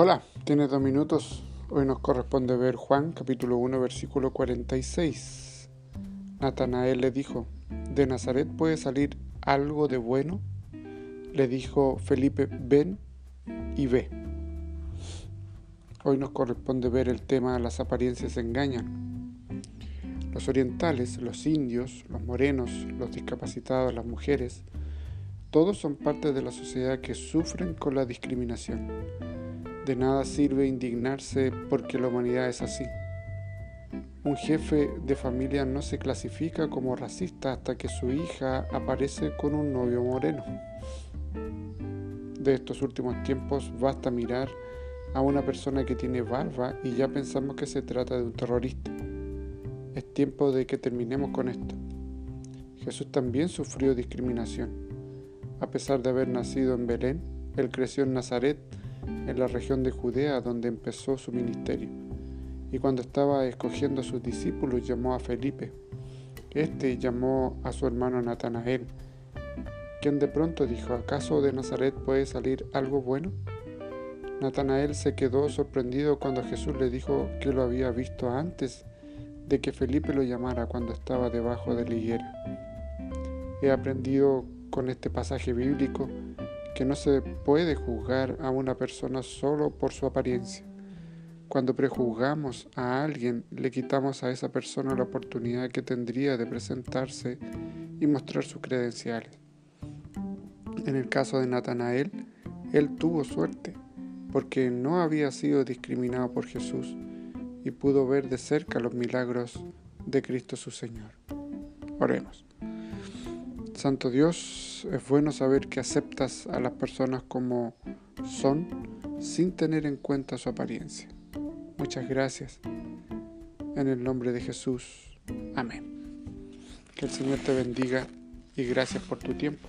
Hola, tienes dos minutos. Hoy nos corresponde ver Juan capítulo 1 versículo 46. Natanael le dijo, ¿de Nazaret puede salir algo de bueno? Le dijo Felipe, ven y ve. Hoy nos corresponde ver el tema Las apariencias engañan. Los orientales, los indios, los morenos, los discapacitados, las mujeres, todos son parte de la sociedad que sufren con la discriminación de nada sirve indignarse porque la humanidad es así. Un jefe de familia no se clasifica como racista hasta que su hija aparece con un novio moreno. De estos últimos tiempos basta mirar a una persona que tiene barba y ya pensamos que se trata de un terrorista. Es tiempo de que terminemos con esto. Jesús también sufrió discriminación. A pesar de haber nacido en Belén, él creció en Nazaret en la región de Judea donde empezó su ministerio. Y cuando estaba escogiendo a sus discípulos llamó a Felipe. Este llamó a su hermano Natanael, quien de pronto dijo, ¿acaso de Nazaret puede salir algo bueno? Natanael se quedó sorprendido cuando Jesús le dijo que lo había visto antes de que Felipe lo llamara cuando estaba debajo de la higuera. He aprendido con este pasaje bíblico que no se puede juzgar a una persona solo por su apariencia. Cuando prejuzgamos a alguien, le quitamos a esa persona la oportunidad que tendría de presentarse y mostrar sus credenciales. En el caso de Natanael, él tuvo suerte porque no había sido discriminado por Jesús y pudo ver de cerca los milagros de Cristo su Señor. Oremos. Santo Dios, es bueno saber que aceptas a las personas como son sin tener en cuenta su apariencia. Muchas gracias. En el nombre de Jesús. Amén. Que el Señor te bendiga y gracias por tu tiempo.